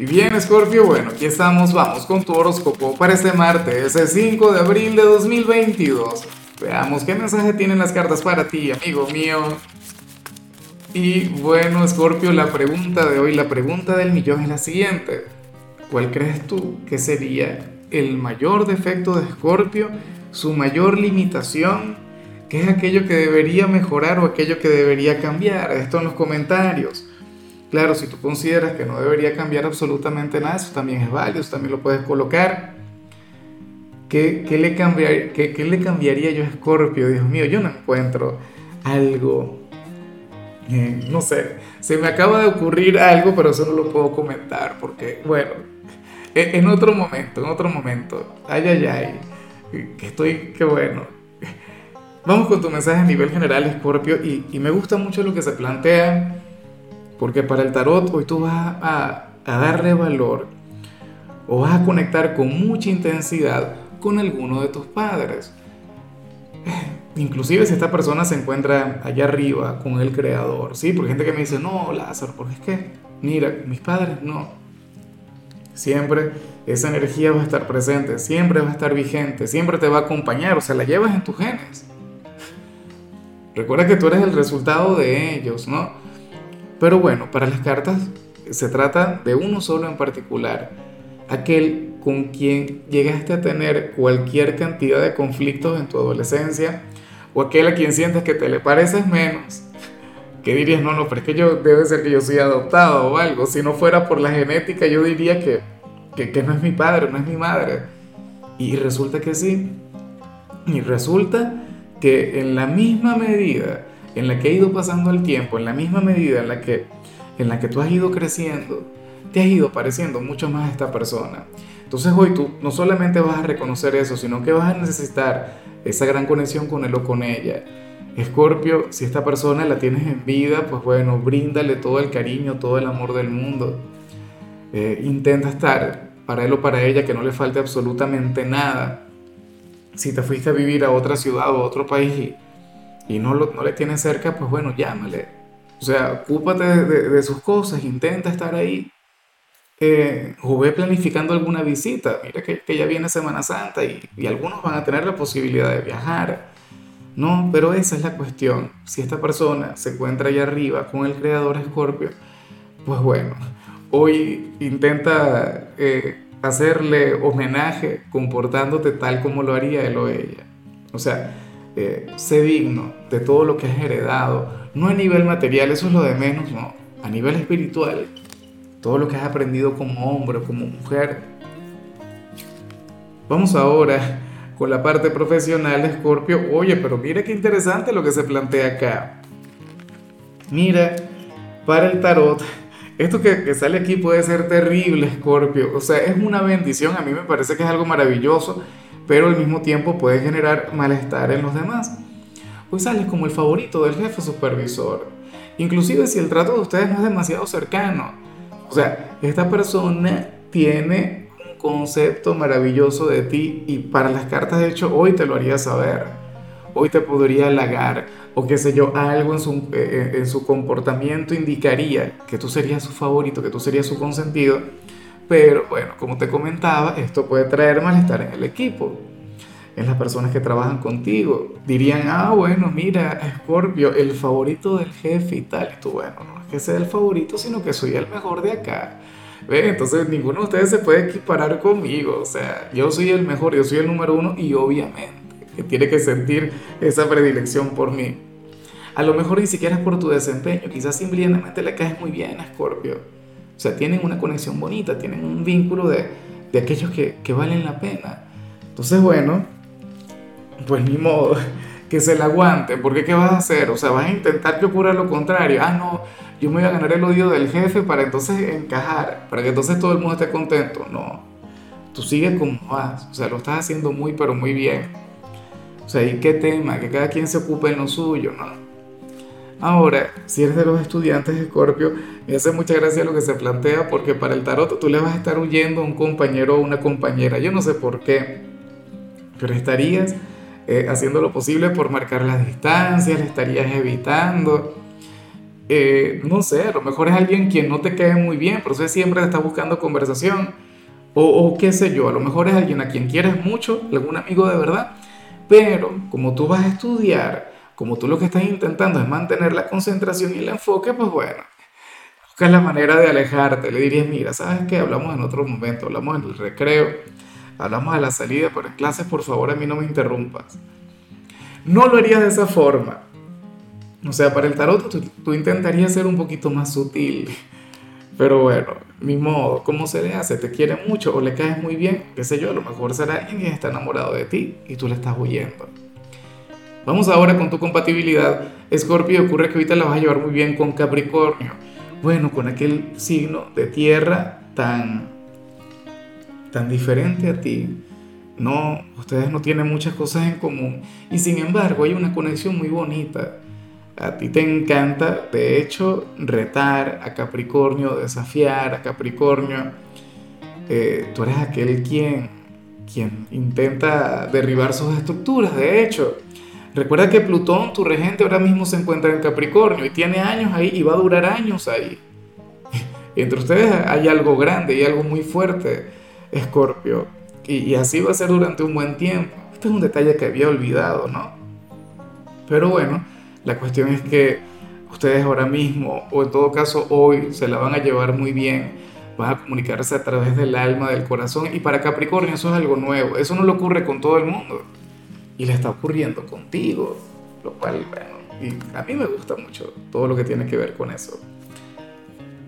Y bien, Scorpio, bueno, aquí estamos, vamos con tu horóscopo para este martes, el 5 de abril de 2022. Veamos qué mensaje tienen las cartas para ti, amigo mío. Y bueno, Scorpio, la pregunta de hoy, la pregunta del millón es la siguiente. ¿Cuál crees tú que sería el mayor defecto de Scorpio, su mayor limitación? ¿Qué es aquello que debería mejorar o aquello que debería cambiar? Esto en los comentarios. Claro, si tú consideras que no debería cambiar absolutamente nada, eso también es válido, eso también lo puedes colocar. ¿Qué, le, qué, le cambiaría yo a Scorpio? Dios mío, yo no encuentro algo, eh, no sé, se me acaba de ocurrir algo, pero eso no lo puedo comentar, porque, bueno, e, en otro momento, en otro momento, ay, ay, ay, que estoy, qué bueno. Vamos con tu mensaje a nivel general, Scorpio, y me gusta mucho lo que se plantea porque para el tarot hoy tú vas a, darle valor o vas a conectar con mucha intensidad con alguno de tus padres. Inclusive si esta persona se encuentra allá arriba con el creador, ¿sí? Porque hay gente que me dice, no, Lázaro, porque es que, mira, mis padres no. Siempre esa energía va a estar presente, siempre va a estar vigente, siempre te va a acompañar, o sea, la llevas en tus genes. Recuerda que tú eres el resultado de ellos, ¿no? Pero bueno, para las cartas se trata de uno solo en particular, aquel con quien llegaste a tener cualquier cantidad de conflictos en tu adolescencia, o aquel a quien sientes que te le pareces menos, que dirías, no, no, pero es que yo debe ser que yo soy adoptado o algo, si no fuera por la genética yo diría que, que, que no es mi padre, no es mi madre. Y resulta que sí, y resulta que en la misma medida en la que ha ido pasando el tiempo, en la misma medida en la que, en la que tú has ido creciendo, te has ido pareciendo mucho más a esta persona. Entonces hoy tú no solamente vas a reconocer eso, sino que vas a necesitar esa gran conexión con él o con ella. Escorpio, si esta persona la tienes en vida, pues bueno, bríndale todo el cariño, todo el amor del mundo. Eh, intenta estar para él o para ella que no le falte absolutamente nada. Si te fuiste a vivir a otra ciudad o a otro país y no, lo, no le tienes cerca, pues bueno, llámale. O sea, ocúpate de, sus cosas, intenta estar ahí. Eh, o ve planificando alguna visita. Mira que, que ya viene Semana Santa y, y, algunos van a tener la posibilidad de viajar. No, pero esa es la cuestión. Si esta persona se encuentra allá arriba con el creador Escorpio, pues bueno, hoy intenta eh, hacerle homenaje comportándote tal como lo haría él o ella. O sea, eh, sé digno de todo lo que has heredado, no a nivel material, eso es lo de menos, no, a nivel espiritual, todo lo que has aprendido como hombre como mujer. Vamos ahora con la parte profesional, Scorpio. Oye, pero mira qué interesante lo que se plantea acá. Mira, para el tarot, esto que, que, sale aquí puede ser terrible, Scorpio. O sea, es una bendición. A mí me parece que es algo maravilloso pero al mismo tiempo puede generar malestar en los demás. Pues sales como el favorito del jefe supervisor, inclusive si el trato de ustedes no es demasiado cercano. O sea, esta persona tiene un concepto maravilloso de ti y para las cartas de hecho hoy te lo haría saber. Hoy te podría halagar o qué sé yo, algo en su, eh, eh, en su comportamiento indicaría que tú serías su favorito, que tú serías su consentido pero bueno, como te comentaba, esto puede traer malestar en el equipo, en las personas que trabajan contigo. Dirían, ah, bueno, mira, Scorpio, el favorito del jefe y tal. Y tú, bueno, no es que sea el favorito, sino que soy el mejor de acá. ¿Ve? Entonces ninguno de ustedes se puede equiparar conmigo. O sea, yo soy el mejor, yo soy el número uno y obviamente que tiene que sentir esa predilección por mí. A lo mejor ni siquiera es por tu desempeño, quizás simplemente le caes muy bien a Scorpio o sea, tienen una conexión bonita, tienen un vínculo de, de aquellos que, que, valen la pena. Entonces, bueno, pues ni modo, que se la aguante, porque ¿qué vas a hacer? O sea, vas a intentar que ocurra lo contrario. Ah, no, yo me voy a ganar el odio del jefe para entonces encajar, para que entonces todo el mundo esté contento. No, tú sigues como vas, o sea, lo estás haciendo muy, pero muy bien. O sea, ¿y qué tema? Que cada quien se ocupe en lo suyo, ¿no? Ahora, si eres de los estudiantes de Escorpio, me hace mucha gracia lo que se plantea porque para el tarot tú le vas a estar huyendo a un compañero o una compañera. Yo no sé por qué, pero estarías eh, haciendo lo posible por marcar las distancias, estarías evitando. eh, no sé, a lo mejor es alguien quien no te cae muy bien, pero siempre está buscando conversación. O, qué sé yo, a lo mejor es alguien a quien quieres mucho, algún amigo de verdad, pero como tú vas a estudiar, como tú lo que estás intentando es mantener la concentración y el enfoque, pues bueno, buscas la manera de alejarte. Le dirías, mira, ¿sabes qué? Hablamos en otro momento, hablamos en el recreo, hablamos a la salida, pero en clases, por favor, a mí no me interrumpas. No lo harías de esa forma. O sea, para el tarot tú, intentarías ser un poquito más sutil. Pero bueno, mi modo, ¿cómo se le hace? ¿Te quiere mucho o le caes muy bien? Qué sé yo, a lo mejor será alguien que está enamorado de ti y tú le estás huyendo. Vamos ahora con tu compatibilidad. Escorpio, ocurre que ahorita la vas a llevar muy bien con Capricornio. Bueno, con aquel signo de tierra tan, tan diferente a ti. No, ustedes no tienen muchas cosas en común. Y sin embargo, hay una conexión muy bonita. A ti te encanta, de hecho, retar a Capricornio, desafiar a Capricornio. Eh, tú eres aquel quien, quien intenta derribar sus estructuras, de hecho. Recuerda que Plutón, tu regente, ahora mismo se encuentra en Capricornio y tiene años ahí y va a durar años ahí. Entre ustedes hay algo grande y algo muy fuerte, Escorpio. Y, así va a ser durante un buen tiempo. Este es un detalle que había olvidado, ¿no? Pero bueno, la cuestión es que ustedes ahora mismo, o en todo caso hoy, se la van a llevar muy bien, van a comunicarse a través del alma, del corazón, y para Capricornio eso es algo nuevo, eso no le ocurre con todo el mundo, y le está ocurriendo contigo, lo cual, bueno, a mí me gusta mucho todo lo que tiene que ver con eso.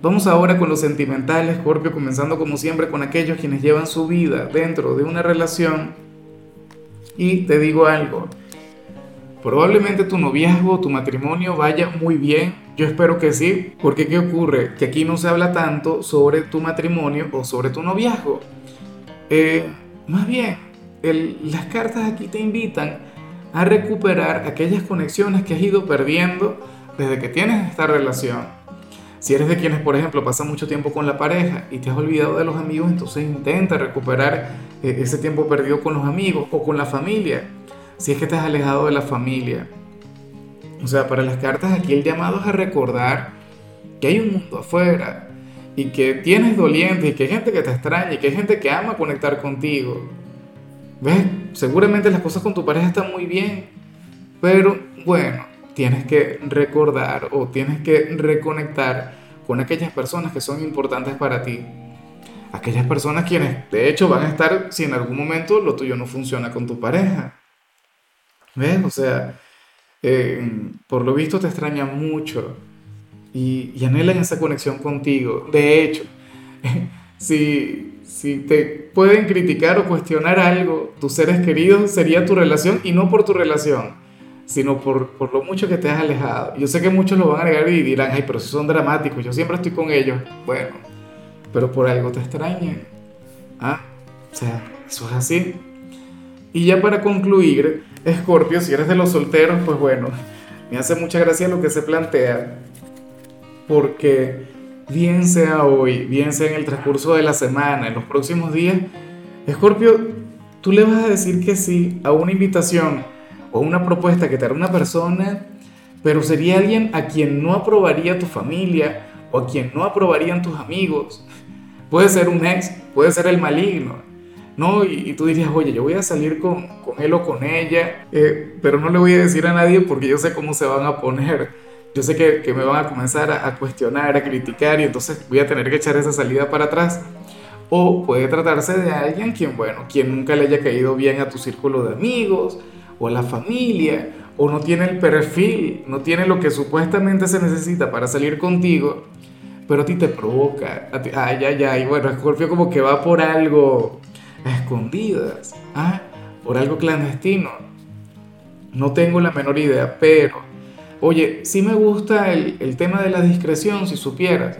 Vamos ahora con los sentimentales, Scorpio, comenzando como siempre con aquellos quienes llevan su vida dentro de una relación. Y te digo algo, Probablemente tu noviazgo, tu matrimonio vaya muy bien. Yo espero que sí, porque ¿qué ocurre? Que aquí no se habla tanto sobre tu matrimonio o sobre tu noviazgo. Eh, más bien, las cartas aquí te invitan a recuperar aquellas conexiones que has ido perdiendo desde que tienes esta relación. Si eres de quienes, por ejemplo, pasan mucho tiempo con la pareja y te has olvidado de los amigos, entonces intenta recuperar eh, ese tiempo perdido con los amigos o con la familia si es que estás alejado de la familia. O sea, para las cartas aquí el llamado es a recordar que hay un mundo afuera y que tienes dolientes y que hay gente que te extraña y que hay gente que ama conectar contigo. ¿Ves? Seguramente las cosas con tu pareja están muy bien, pero bueno, tienes que recordar o tienes que reconectar con aquellas personas que son importantes para ti. Aquellas personas quienes de hecho van a estar si en algún momento lo tuyo no funciona con tu pareja. ¿Ves? O sea, eh, por lo visto te extraña mucho y, y, anhelan esa conexión contigo. De hecho, si, si te pueden criticar o cuestionar algo, tus seres queridos sería tu relación y no por tu relación, sino por, por lo mucho que te has alejado. Yo sé que muchos lo van a negar y dirán, ay, pero si son dramáticos, yo siempre estoy con ellos. Bueno, pero por algo te extrañan. ¿Ah? O sea, eso es así. Y ya para concluir, Escorpio, si eres de los solteros, pues bueno, me hace mucha gracia lo que se plantea, porque bien sea hoy, bien sea en el transcurso de la semana, en los próximos días, Escorpio, tú le vas a decir que sí a una invitación o una propuesta que te hará una persona, pero sería alguien a quien no aprobaría tu familia o a quien no aprobarían tus amigos. Puede ser un ex, puede ser el maligno, ¿no? Y, tú dirías, oye, yo voy a salir con, con él o con ella, eh, pero no le voy a decir a nadie porque yo sé cómo se van a poner. Yo sé que, que me van a comenzar a, a, cuestionar, a criticar y entonces voy a tener que echar esa salida para atrás. O puede tratarse de alguien quien, bueno, quien nunca le haya caído bien a tu círculo de amigos o a la familia, o no tiene el perfil, no tiene lo que supuestamente se necesita para salir contigo, pero a ti te provoca. A ti, ay, ay, ay, bueno, Scorpio como que va por algo escondidas, ¿ah? por algo clandestino. No tengo la menor idea, pero, oye, sí me gusta el, tema de la discreción, si supieras.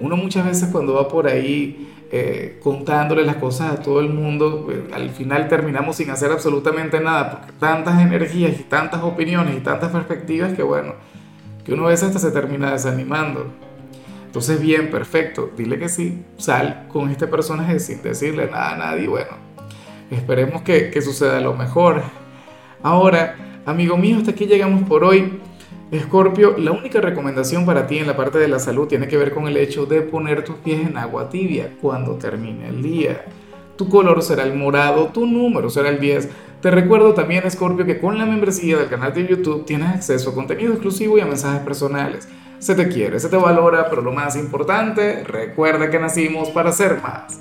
Uno muchas veces cuando va por ahí eh, contándole las cosas a todo el mundo, pues, al final terminamos sin hacer absolutamente nada, porque tantas energías y tantas opiniones y tantas perspectivas que bueno, que uno a veces hasta se termina desanimando. Entonces, bien, perfecto, dile que sí, sal con este personaje sin decirle nada a nadie. Bueno, esperemos que, que suceda lo mejor. Ahora, amigo mío, hasta aquí llegamos por hoy. Escorpio, la única recomendación para ti en la parte de la salud tiene que ver con el hecho de poner tus pies en agua tibia cuando termine el día. Tu color será el morado, tu número será el 10. Te recuerdo también, Escorpio, que con la membresía del canal de YouTube tienes acceso a contenido exclusivo y a mensajes personales. Se te quiere, se te valora, pero lo más importante, recuerda que nacimos para ser más.